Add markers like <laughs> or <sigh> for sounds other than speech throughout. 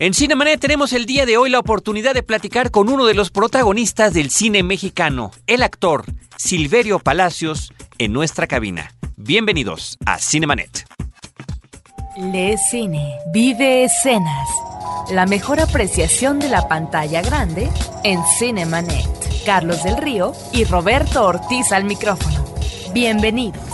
En Cinemanet tenemos el día de hoy la oportunidad de platicar con uno de los protagonistas del cine mexicano, el actor Silverio Palacios, en nuestra cabina. Bienvenidos a Cinemanet. Le cine, vive escenas. La mejor apreciación de la pantalla grande en Cinemanet. Carlos del Río y Roberto Ortiz al micrófono. Bienvenidos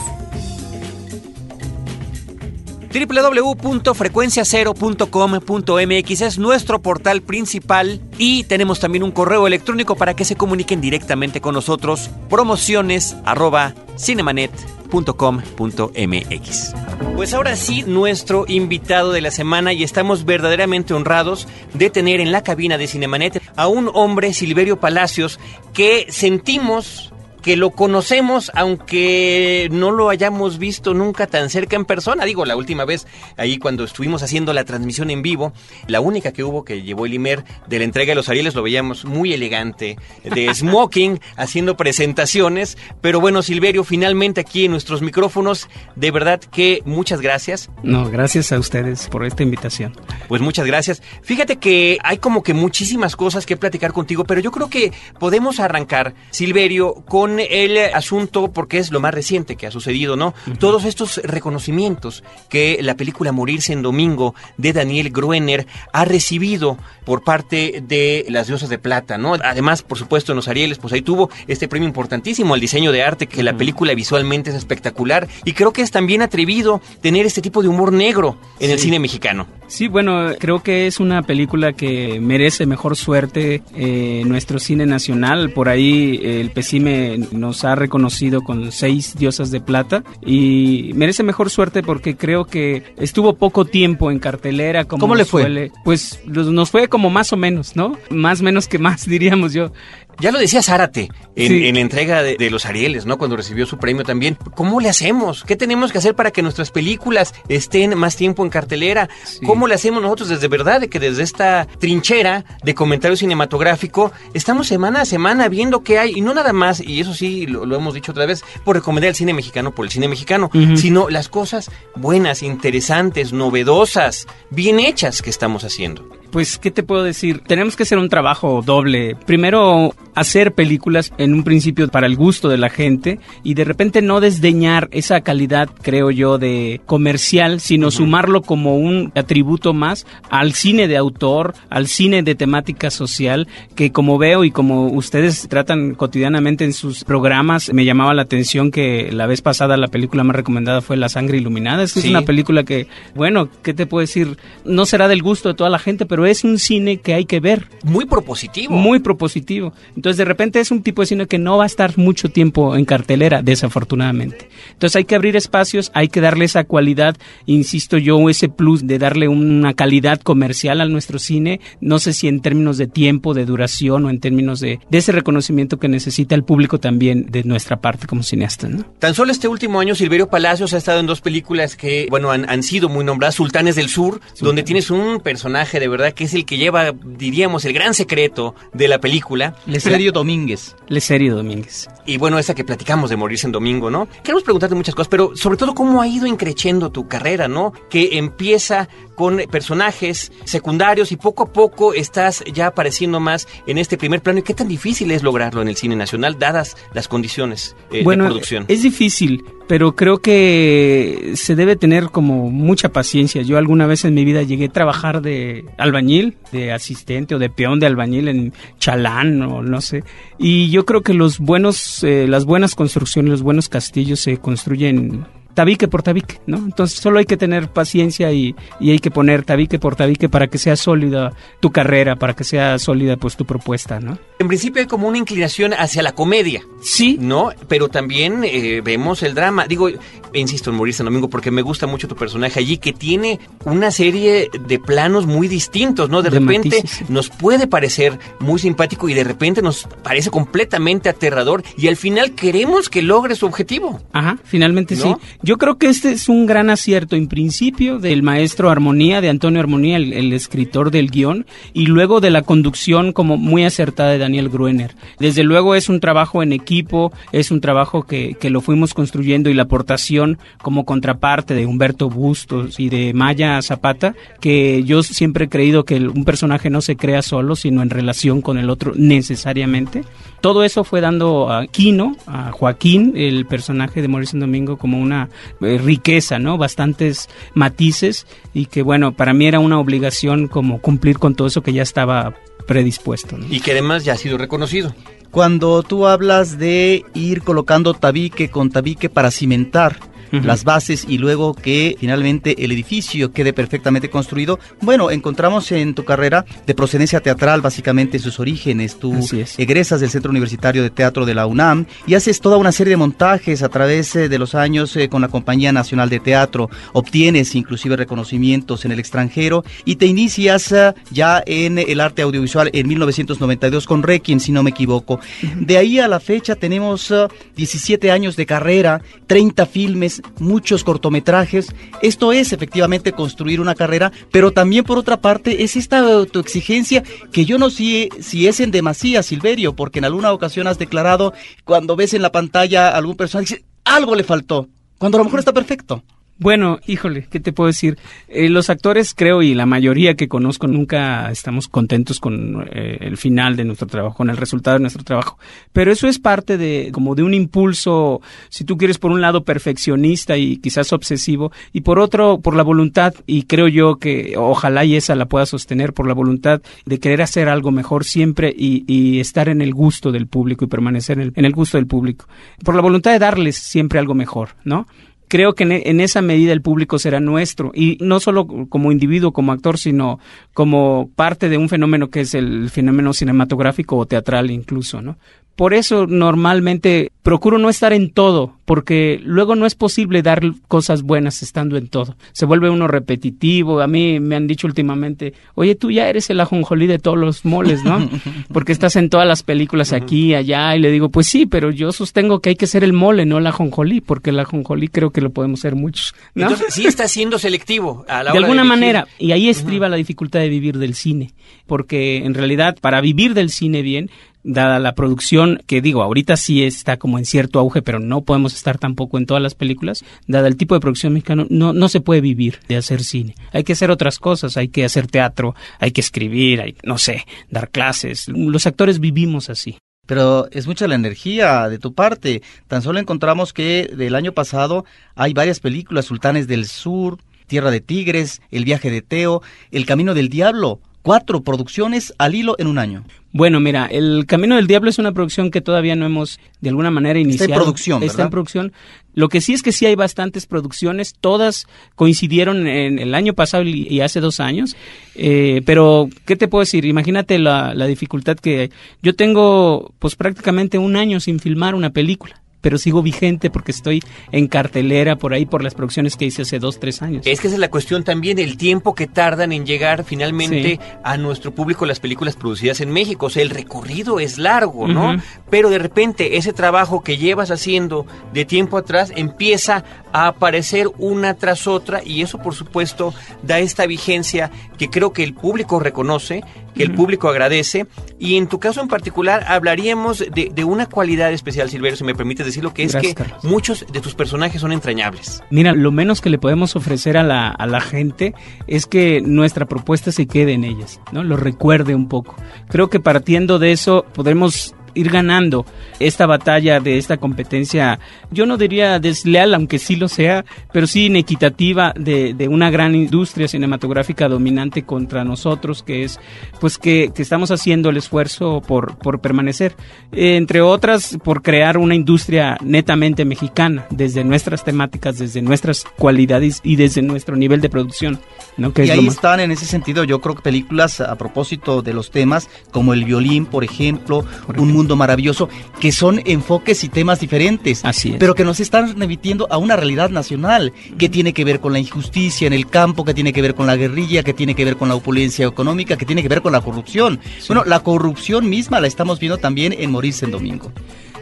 www.frecuenciacero.com.mx es nuestro portal principal y tenemos también un correo electrónico para que se comuniquen directamente con nosotros promociones arroba cinemanet.com.mx. Pues ahora sí, nuestro invitado de la semana y estamos verdaderamente honrados de tener en la cabina de Cinemanet a un hombre, Silverio Palacios, que sentimos que lo conocemos aunque no lo hayamos visto nunca tan cerca en persona. Digo, la última vez ahí cuando estuvimos haciendo la transmisión en vivo, la única que hubo que llevó el Imer de la entrega de los Arieles lo veíamos muy elegante, de <laughs> smoking, haciendo presentaciones. Pero bueno, Silverio, finalmente aquí en nuestros micrófonos, de verdad que muchas gracias. No, gracias a ustedes por esta invitación. Pues muchas gracias. Fíjate que hay como que muchísimas cosas que platicar contigo, pero yo creo que podemos arrancar, Silverio, con el asunto, porque es lo más reciente que ha sucedido, ¿no? Todos estos reconocimientos que la película Morirse en Domingo de Daniel Gruener ha recibido por parte de las diosas de plata, ¿no? Además, por supuesto, en los Arieles, pues ahí tuvo este premio importantísimo al diseño de arte, que la película visualmente es espectacular y creo que es también atrevido tener este tipo de humor negro en el cine mexicano. Sí, bueno, creo que es una película que merece mejor suerte eh, en nuestro cine nacional. Por ahí el Pesime nos ha reconocido con seis diosas de plata y merece mejor suerte porque creo que estuvo poco tiempo en cartelera. Como ¿Cómo le fue? Pues nos fue como más o menos, ¿no? Más menos que más, <laughs> diríamos yo. Ya lo decía Zárate en, la entrega de, los Arieles, ¿no? Cuando recibió su premio también. ¿Cómo le hacemos? ¿Qué tenemos que hacer para que nuestras películas estén más tiempo en cartelera? ¿Cómo le hacemos nosotros desde verdad de que desde esta trinchera de comentario cinematográfico estamos semana a semana viendo qué hay? Y no nada más, y eso sí lo, hemos dicho otra vez, por recomendar el cine mexicano por el cine mexicano, sino las cosas buenas, interesantes, novedosas, bien hechas que estamos haciendo pues, ¿qué te puedo decir? Tenemos que hacer un trabajo doble. Primero, hacer películas en un principio para el gusto de la gente y de repente no desdeñar esa calidad, creo yo, de comercial, sino sumarlo como un atributo más al cine de autor, al cine de temática social, que como veo y como ustedes tratan cotidianamente en sus programas, me llamaba la atención que la vez pasada la película más recomendada fue La sangre iluminada. Es una película que, bueno, ¿qué te puedo decir? No será del gusto de toda la gente, pero es un cine que hay que ver. Muy propositivo. Muy propositivo. Entonces, de repente es un tipo de cine que no va a estar mucho tiempo en cartelera, desafortunadamente. Entonces, hay que abrir espacios, hay que darle esa cualidad, insisto yo, ese plus de darle una calidad comercial a nuestro cine. No sé si en términos de tiempo, de duración o en términos de, ese reconocimiento que necesita el público también de nuestra parte como cineastas. ¿no? Tan solo este último año, Silverio Palacios ha estado en dos películas que, bueno, han, han sido muy nombradas, Sultanes del Sur, donde tienes un personaje de verdad que es el que lleva, diríamos, el gran secreto de la película. Leserio Domínguez. Leserio Domínguez. Y bueno, esa que platicamos de morirse en domingo, ¿no? Queremos preguntarte muchas cosas, pero sobre todo cómo ha ido increciendo tu carrera, ¿no? Que empieza con personajes secundarios y poco a poco estás ya apareciendo más en este primer plano. ¿Y qué tan difícil es lograrlo en el cine nacional, dadas las condiciones eh, de producción? Es difícil, pero creo que se debe tener como mucha paciencia. Yo alguna vez en mi vida llegué a trabajar de albañil, de asistente o de peón de albañil en Chalán o no sé. Y yo creo que los buenos, eh, las buenas construcciones, los buenos castillos se construyen tabique por tabique, ¿no? Entonces solo hay que tener paciencia y, y, hay que poner tabique por tabique para que sea sólida tu carrera, para que sea sólida pues tu propuesta, ¿no? En principio hay como una inclinación hacia la comedia. Sí. ¿No? Pero también eh, vemos el drama. Digo, insisto en Morirse en Domingo porque me gusta mucho tu personaje allí que tiene una serie de planos muy distintos, ¿no? De, repente nos puede parecer muy simpático y de repente nos parece completamente aterrador y al final queremos que logre su objetivo. Ajá, finalmente sí Yo creo que este es un gran acierto en principio del maestro Armonía, de Antonio Armonía, el, escritor del guion, y luego de la conducción como muy acertada de Daniel Gruener. Desde luego es un trabajo en equipo, es un trabajo que, que lo fuimos construyendo y la aportación como contraparte de Humberto Bustos y de Maya Zapata, que yo siempre he creído que un personaje no se crea solo, sino en relación con el otro necesariamente. Todo eso fue dando a Quino, a Joaquín, el personaje de Mauricio Domingo, como una eh, riqueza, ¿no? Bastantes matices y que, bueno, para mí era una obligación como cumplir con todo eso que ya estaba predispuesto. Y que además ya ha sido reconocido. Cuando tú hablas de ir colocando tabique con tabique para cimentar las bases y luego que finalmente el edificio quede perfectamente construido. Bueno, encontramos en tu carrera de procedencia teatral básicamente sus orígenes. Tú egresas del Centro Universitario de Teatro de la UNAM y haces toda una serie de montajes a través eh, de los años eh, con la Compañía Nacional de Teatro. Obtienes inclusive reconocimientos en el extranjero y te inicias eh, ya en el arte audiovisual en 1992 con Requiem, si no me equivoco. De ahí a la fecha tenemos 17 años de carrera, 30 filmes, muchos cortometrajes. Esto es efectivamente construir una carrera, pero también por otra parte es esta autoexigencia que yo no sé si es en demasía, Silverio, porque en alguna ocasión has declarado cuando ves en la pantalla algún personaje, algo le faltó, cuando a lo mejor está perfecto. Bueno, híjole, ¿qué te puedo decir? Eh, los actores, creo, y la mayoría que conozco, nunca estamos contentos con eh, el final de nuestro trabajo, con el resultado de nuestro trabajo. Pero eso es parte de, como de un impulso, si tú quieres, por un lado perfeccionista y quizás obsesivo, y por otro, por la voluntad, y creo yo que ojalá y esa la pueda sostener, por la voluntad de querer hacer algo mejor siempre y, estar en el gusto del público y permanecer en el, en el gusto del público. Por la voluntad de darles siempre algo mejor, ¿no? Creo que en, esa medida el público será nuestro y no solo como individuo, como actor, sino como parte de un fenómeno que es el fenómeno cinematográfico o teatral incluso, ¿no? Por eso normalmente procuro no estar en todo, porque luego no es posible dar cosas buenas estando en todo. Se vuelve uno repetitivo. A mí me han dicho últimamente, oye, tú ya eres el ajonjolí de todos los moles, ¿no? <laughs> Porque estás en todas las películas aquí, y allá, y le digo, pues sí, pero yo sostengo que hay que ser el mole, no el ajonjolí, porque el ajonjolí creo que lo podemos ser muchos. Entonces sí está siendo selectivo. A la de alguna manera, y ahí estriba la dificultad de vivir del cine, porque en realidad para vivir del cine bien dada la producción, que digo, ahorita sí está como en cierto auge, pero no podemos estar tampoco en todas las películas, dada el tipo de producción mexicano, no, no se puede vivir de hacer cine. Hay que hacer otras cosas, hay que hacer teatro, hay que escribir, hay, no sé, dar clases. Los actores vivimos así. Pero es mucha la energía de tu parte. Tan solo encontramos que del año pasado hay varias películas, Sultanes del Sur, Tierra de Tigres, El viaje de Teo, El Camino del Diablo cuatro producciones al hilo en un año. Bueno, mira, El Camino del Diablo es una producción que todavía no hemos de alguna manera iniciado. Está en producción, Está en producción. Lo que sí es que sí hay bastantes producciones, todas coincidieron en el año pasado y, hace dos años. Eh, pero, ¿qué te puedo decir? Imagínate la, la dificultad que yo tengo, pues prácticamente un año sin filmar una película pero sigo vigente porque estoy en cartelera por ahí por las producciones que hice hace dos, tres años. Es que esa es la cuestión también, el tiempo que tardan en llegar finalmente a nuestro público las películas producidas en México. O sea, el recorrido es largo, ¿no? Pero de repente ese trabajo que llevas haciendo de tiempo atrás empieza a aparecer una tras otra y eso por supuesto da esta vigencia que creo que el público reconoce, que el público agradece y en tu caso en particular hablaríamos de, de una cualidad especial, Silverio, si me permites decir lo que es que muchos de tus personajes son entrañables. Mira, lo menos que le podemos ofrecer a la, a la gente es que nuestra propuesta se quede en ellas, ¿no? Lo recuerde un poco. Creo que partiendo de eso podemos ir ganando esta batalla de esta competencia, yo no diría desleal, aunque sí lo sea, pero sí inequitativa de, de una gran industria cinematográfica dominante contra nosotros, que es pues que, que estamos haciendo el esfuerzo por, por permanecer, entre otras por crear una industria netamente mexicana, desde nuestras temáticas, desde nuestras cualidades y desde nuestro nivel de producción. ¿no? y ahí están en ese sentido, yo creo que películas a propósito de los temas, como El Violín, por ejemplo, Un Mundo Maravilloso, que son enfoques y temas diferentes, Así pero que nos están remitiendo a una realidad nacional, que tiene que ver con la injusticia en el campo, que tiene que ver con la guerrilla, que tiene que ver con la opulencia económica, que tiene que ver con la corrupción. Bueno, la corrupción misma la estamos viendo también en Morirse en Domingo.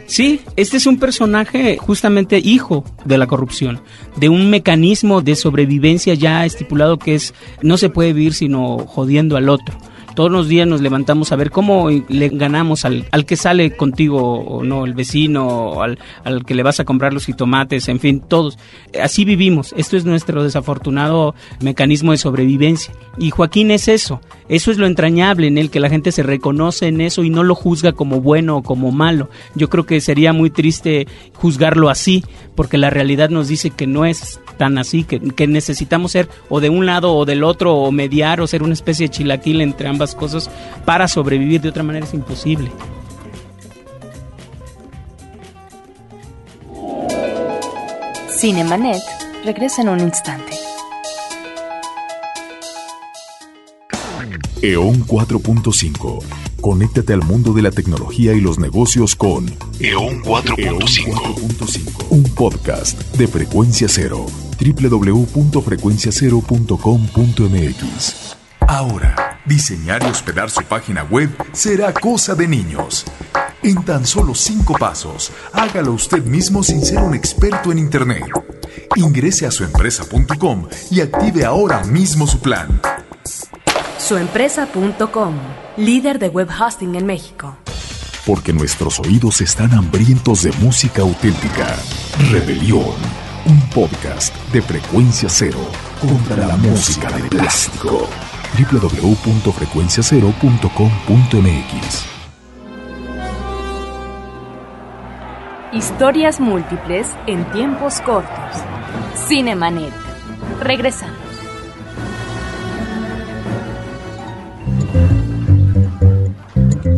Sí, este es un personaje justamente hijo de la corrupción, de un mecanismo de sobrevivencia ya estipulado que es no se puede vivir sino jodiendo al otro todos los días nos levantamos a ver cómo le ganamos al, al que sale contigo o no, el vecino, al, al que le vas a comprar los jitomates, en fin, todos. Así vivimos. Esto es nuestro desafortunado mecanismo de sobrevivencia. Y Joaquín es eso. Eso es lo entrañable en él, que la gente se reconoce en eso y no lo juzga como bueno o como malo. Yo creo que sería muy triste juzgarlo así, porque la realidad nos dice que no es tan así, que, que necesitamos ser o de un lado o del otro, o mediar, o ser una especie de chilaquil entre ambas cosas para sobrevivir. De otra manera es imposible. Cinemanet regresa en un instante. EON 4.5. Conéctate al mundo de la tecnología y los negocios con EON 4.5. Un podcast de frecuencia cero. www.frecuenciacero.com.mx. Ahora, diseñar y hospedar su página web será cosa de niños. En tan solo cinco pasos, hágalo usted mismo sin ser un experto en Internet. Ingrese a suempresa.com y active ahora mismo su plan. Suempresa.com, líder de web hosting en México. Porque nuestros oídos están hambrientos de música auténtica. Rebelión, un podcast de frecuencia cero contra la música de plástico www.frecuenciacero.com.mx. Historias múltiples en tiempos cortos. Cinemanet. Regresamos.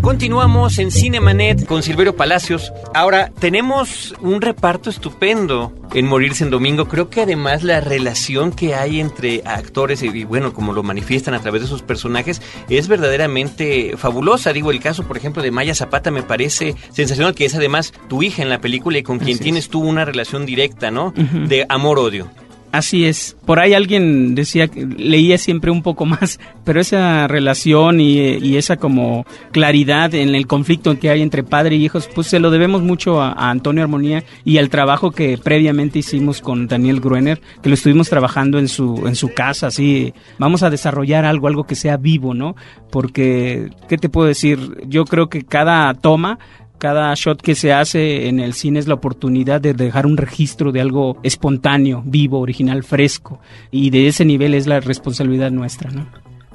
Continuamos en Cinemanet con Silverio Palacios. Ahora tenemos un reparto estupendo en Morirse en Domingo. Creo que además la relación que hay entre actores y, bueno, como lo manifiestan a través de sus personajes, es verdaderamente fabulosa. Digo, el caso, por ejemplo, de Maya Zapata me parece sensacional, que es además tu hija en la película y con quien tienes tú una relación directa, ¿no? De amor-odio. Así es. Por ahí alguien decía que leía siempre un poco <laughs> más, pero esa relación y, esa como claridad en el conflicto que hay entre padre y hijos, pues se lo debemos mucho a, a, Antonio Armonía y al trabajo que previamente hicimos con Daniel Gruener, que lo estuvimos trabajando en su en su casa, así vamos a desarrollar algo, algo que sea vivo, ¿no? Porque qué te puedo decir, yo creo que cada toma cada shot que se hace en el cine es la oportunidad de dejar un registro de algo espontáneo, vivo, original, fresco. Y de ese nivel es la responsabilidad nuestra, ¿no?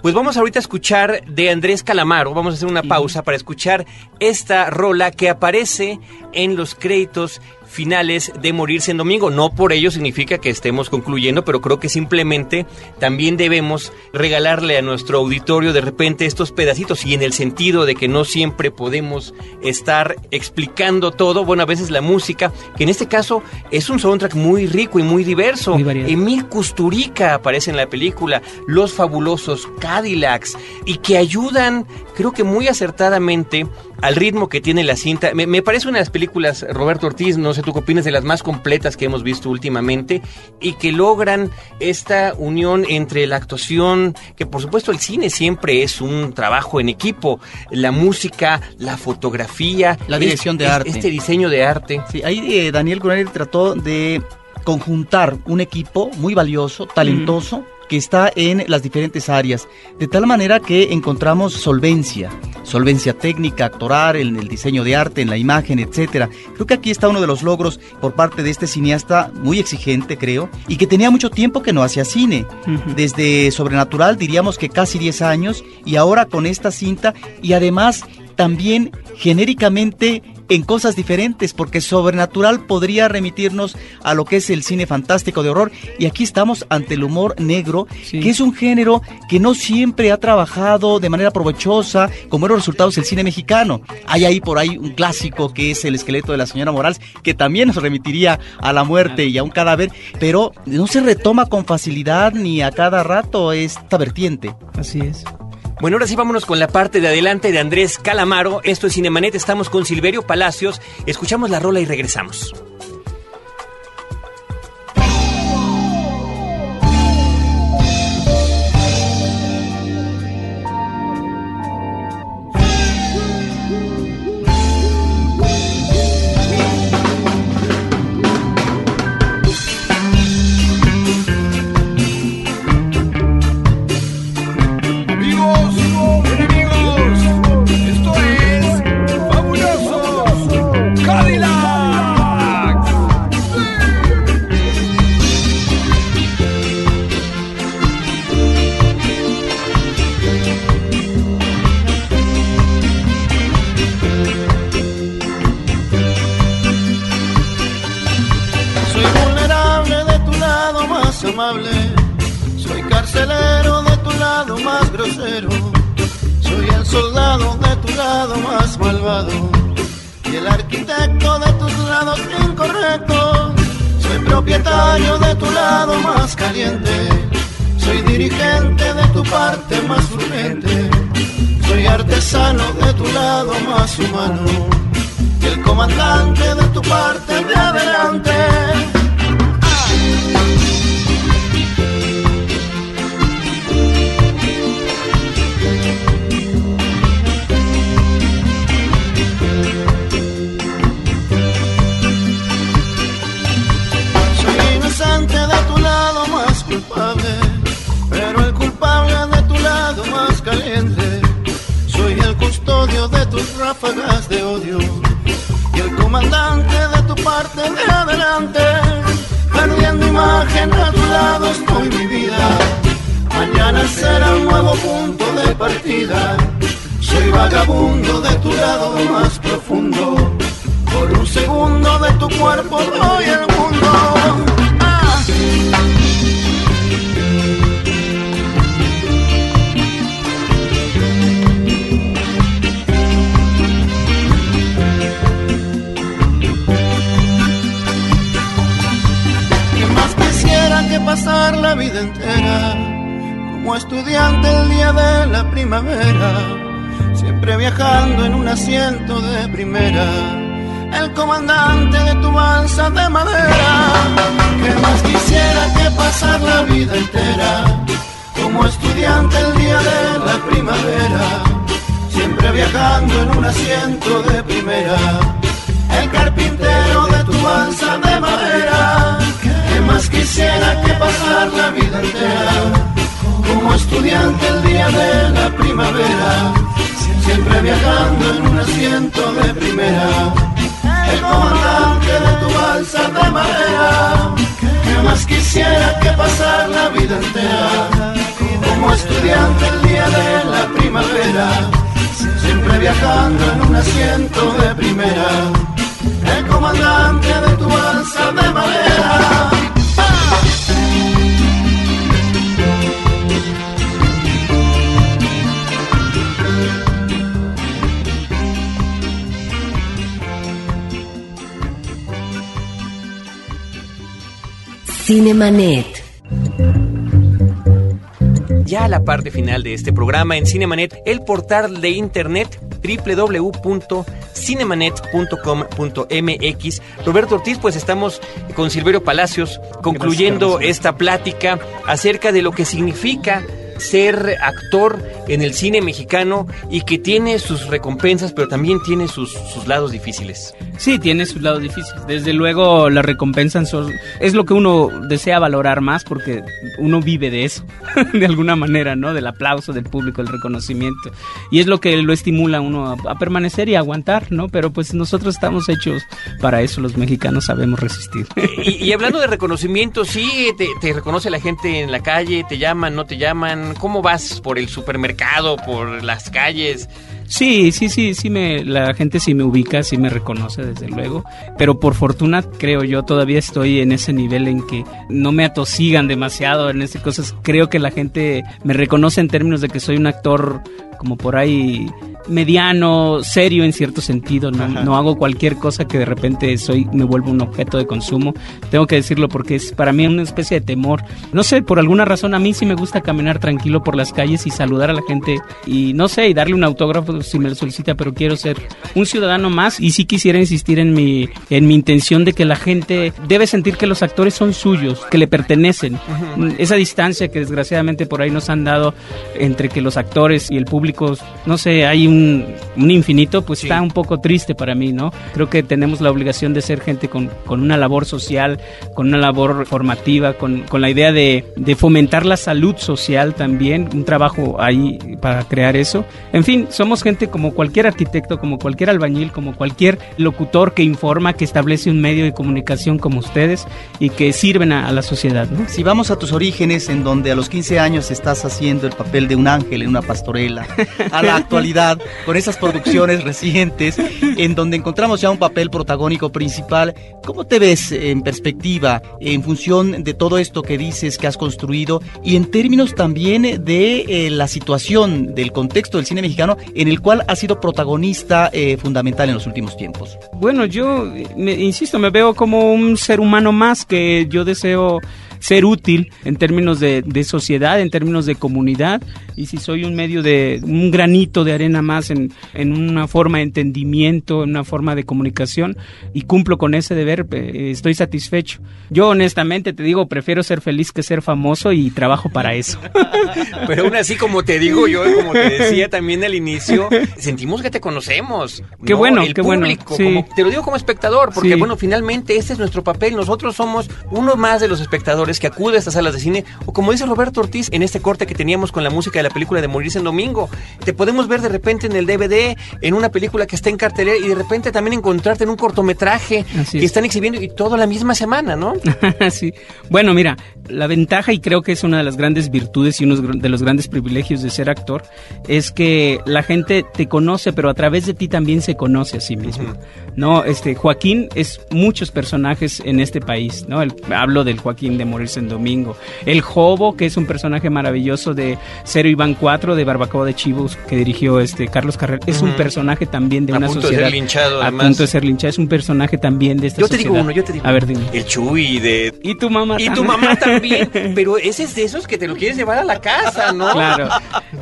Pues vamos ahorita a escuchar de Andrés Calamaro, vamos a hacer una pausa para escuchar esta rola que aparece en los créditos finales de Morirse en Domingo. No por ello significa que estemos concluyendo, pero creo que simplemente también debemos regalarle a nuestro auditorio de repente estos pedacitos y en el sentido de que no siempre podemos estar explicando todo. Bueno, a veces la música, que en este caso es un soundtrack muy rico y muy diverso. Muy Emil Kusturica aparece en la película, Los fabulosos Cadillacs, y que ayudan, creo que muy acertadamente, al ritmo que tiene la cinta. Me, me, parece una de las películas, Roberto Ortiz, no sé tú qué opinas, de las más completas que hemos visto últimamente y que logran esta unión entre la actuación, que por supuesto el cine siempre es un trabajo en equipo, la música, la fotografía, la dirección es, de arte. Este diseño de arte. Sí, ahí eh, Daniel Gruner trató de conjuntar un equipo muy valioso, talentoso. Mm que está en las diferentes áreas, de tal manera que encontramos solvencia, solvencia técnica, actoral, en el diseño de arte, en la imagen, etcétera. Creo que aquí está uno de los logros por parte de este cineasta muy exigente, creo, y que tenía mucho tiempo que no hacía cine. Uh -huh. Desde Sobrenatural diríamos que casi 10 años y ahora con esta cinta y además también genéricamente en cosas diferentes, porque Sobrenatural podría remitirnos a lo que es el cine fantástico de horror, y aquí estamos ante el humor negro, sí. que es un género que no siempre ha trabajado de manera provechosa, como eran los resultados del cine mexicano. Hay ahí por ahí un clásico que es El esqueleto de la señora Morales, que también nos remitiría a la muerte y a un cadáver, pero no se retoma con facilidad ni a cada rato esta vertiente. Así es. Bueno, ahora sí vámonos con la parte de adelante de Andrés Calamaro. Esto es Cinemanet, estamos con Silverio Palacios. Escuchamos la rola y regresamos. Soy dirigente de tu parte más urgente. Soy artesano de tu lado más humano. Y el comandante de tu parte de y el comandante de tu parte de adelante. Perdiendo imagen a tu lado estoy mi vida. Mañana será un nuevo punto de partida. Soy vagabundo de tu lado más profundo. Por un segundo de tu cuerpo doy el pasar la vida entera como estudiante el día de la primavera? Siempre viajando en un asiento de primera, el comandante de tu balsa de madera. ¿Qué más quisiera que pasar la vida entera como estudiante el día de la primavera? Siempre viajando en un asiento de primera, estudiante el día de la primavera? Siempre viajando en un asiento de primera, el comandante de tu balsa de madera. ¿Qué más quisiera que pasar la vida entera como estudiante el día de la primavera? Siempre viajando en un asiento de primera, el comandante de tu balsa de madera. Cinemanet. Ya a la parte final de este programa en Cinemanet, el portal de internet www.cinemanet.com.mx. Roberto Ortiz, pues estamos con Silverio Palacios concluyendo Gracias, esta plática acerca de lo que significa ser actor en el cine mexicano y que tiene sus recompensas, pero también tiene sus, sus lados difíciles. Sí, tiene sus lados difíciles. Desde luego la recompensa son- es lo que uno desea valorar más porque uno vive de eso, <laughs> de alguna manera, ¿no? Del aplauso del público, el reconocimiento. Y es lo que lo estimula a uno a, a permanecer y a aguantar, ¿no? Pero pues nosotros estamos hechos para eso, los mexicanos sabemos resistir. <laughs> Y, y hablando de reconocimiento, sí, te, te reconoce la gente en la calle, te llaman, no te llaman. ¿Cómo vas por el supermercado, por las calles? Sí, sí, sí, sí me, la gente sí me ubica, sí me reconoce desde luego, pero por fortuna creo yo todavía estoy en ese nivel en que no me atosigan demasiado en esas cosas. Creo que la gente me reconoce en términos de que soy un actor como por ahí mediano, serio en cierto sentido, no, no hago cualquier cosa que de repente soy me vuelvo un objeto de consumo. Tengo que decirlo porque es para mí una especie de temor. No sé, por alguna razón a mí sí me gusta caminar tranquilo por las calles y saludar a la gente y no sé, y darle un autógrafo si me lo solicita, pero quiero ser un ciudadano más y sí quisiera insistir en mi en mi intención de que la gente debe sentir que los actores son suyos, que le pertenecen. Esa distancia que desgraciadamente por ahí nos han dado entre que los actores y el público, no sé, hay un, un infinito, pues está un poco triste para mí, ¿no? Creo que tenemos la obligación de ser gente con, con una labor social, con una labor formativa, con, con la idea de, de fomentar la salud social también, un trabajo ahí para crear eso. En fin, somos gente como cualquier arquitecto, como cualquier albañil, como cualquier locutor que informa, que establece un medio de comunicación como ustedes y que sirven a, a la sociedad, ¿no? Si vamos a tus orígenes, en donde a los 15 años estás haciendo el papel de un ángel en una pastorela, <laughs> a la actualidad con esas producciones recientes en donde encontramos ya un papel protagónico principal. ¿Cómo te ves en perspectiva en función de todo esto que dices que has construido y en términos también de eh, la situación del contexto del cine mexicano en el cual has sido protagonista eh, fundamental en los últimos tiempos? Bueno, yo me, insisto, me veo como un ser humano más que yo deseo ser útil en términos de, sociedad, en términos de comunidad, y si soy un medio de un granito de arena más en, en una forma de entendimiento, en una forma de comunicación, y cumplo con ese deber, eh, estoy satisfecho. Yo honestamente te digo, prefiero ser feliz que ser famoso y trabajo para eso. <laughs> Pero aún así, como te digo yo, como te decía también al inicio, sentimos que te conocemos. Qué bueno, qué bueno. te lo digo como espectador, porque bueno, finalmente ese es nuestro papel. Nosotros somos uno más de los espectadores que acude a estas salas de cine, o como dice Roberto Ortiz en este corte que teníamos con la música de la película de Morirse en Domingo, te podemos ver de repente en el DVD, en una película que está en cartelera y de repente también encontrarte en un cortometraje que están exhibiendo y todo la misma semana, ¿no? <laughs> sí. Bueno, mira, la ventaja y creo que es una de las grandes virtudes y uno de los grandes privilegios de ser actor es que la gente te conoce, pero a través de ti también se conoce a sí mismo. No, este Joaquín es muchos personajes en este país, ¿no? hablo del Joaquín de Morirse en Domingo, el Jobo, que es un personaje maravilloso de Cero Iván 4 de Barbacoa de Chivos que dirigió este Carlos Carrera, es un personaje también de una sociedad de ser linchado, a punto de ser linchado, es un personaje también de esta yo sociedad. Yo te digo uno, yo te digo. A ver, dime. El Chuy de Y tu mamá Y tu mamá también, pero ese es de esos que te lo quieres llevar a la casa, ¿no? Claro.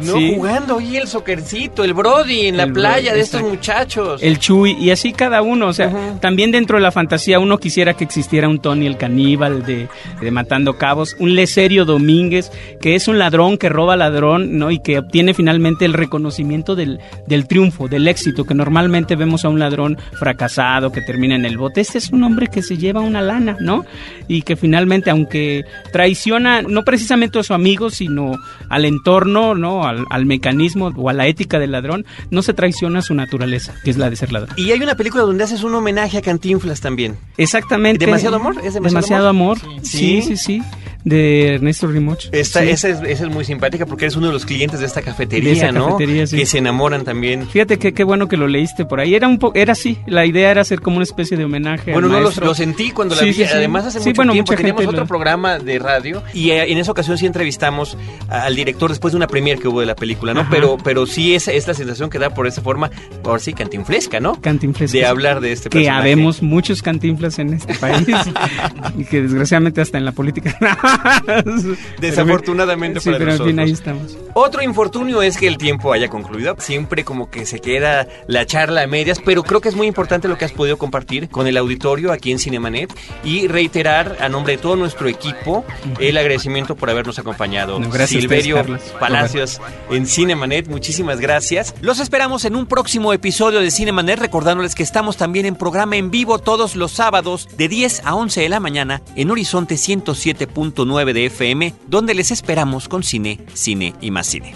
No jugando ahí el socercito, el Brody en la playa de estos muchachos. El Chuy y así cada uno, o sea, también dentro de la fantasía uno quisiera que existiera un Tony el caníbal de, Matando Cabos, un Leserio Domínguez, que es un ladrón que roba ladrón, ¿no? Y que obtiene finalmente el reconocimiento del, del triunfo, del éxito, que normalmente vemos a un ladrón fracasado que termina en el bote. Este es un hombre que se lleva una lana, ¿no? Y que finalmente, aunque traiciona no precisamente a su amigo, sino al entorno, ¿no? Al, al mecanismo o a la ética del ladrón, no se traiciona su naturaleza, que es la de ser ladrón. Y hay una película donde haces un homenaje a Cantinflas también. Exactamente. ¿Demasiado amor? ¿Es demasiado, amor? Sí, sí, sí. De Ernesto Rimoch. Esta, esa, es, muy simpática porque eres uno de los clientes de esta cafetería, ¿no? Que se enamoran también. Fíjate que qué bueno que lo leíste por ahí. Era un era así, la idea era hacer como una especie de homenaje. Bueno, no lo, sentí cuando la vi. Además, hace mucho tiempo teníamos otro programa de radio y eh, en esa ocasión sí entrevistamos al director después de una premier que hubo de la película, ¿no? Pero pero sí esa es la sensación que da por esa forma, por sí, cantinflesca, ¿no? Cantinflesca. De hablar de este personaje. Que habemos muchos cantinflas en este país <laughs> y que desgraciadamente hasta en la política. <laughs> <laughs> Desafortunadamente sí, pero fin ahí estamos. Otro infortunio es que el tiempo haya concluido. Siempre como que se queda la charla a medias, pero creo que es muy importante lo que has podido compartir con el auditorio aquí en Cinemanet y reiterar a nombre de todo nuestro equipo el agradecimiento por habernos acompañado. gracias Silverio Palacios en Cinemanet, muchísimas gracias. Los esperamos en un próximo episodio de Cinemanet, recordándoles que estamos también en programa en vivo todos los sábados de 10 a 11 de la mañana en Horizonte 107.9 de FM, donde les esperamos con cine, cine y más cine.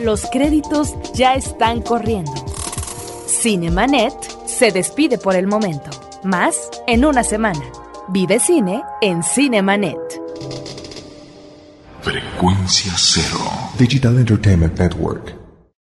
Los créditos ya están corriendo. Cinemanet se despide por el momento. Más en una semana. Vive cine en Cinemanet. Frecuencia cero. Digital Entertainment Network.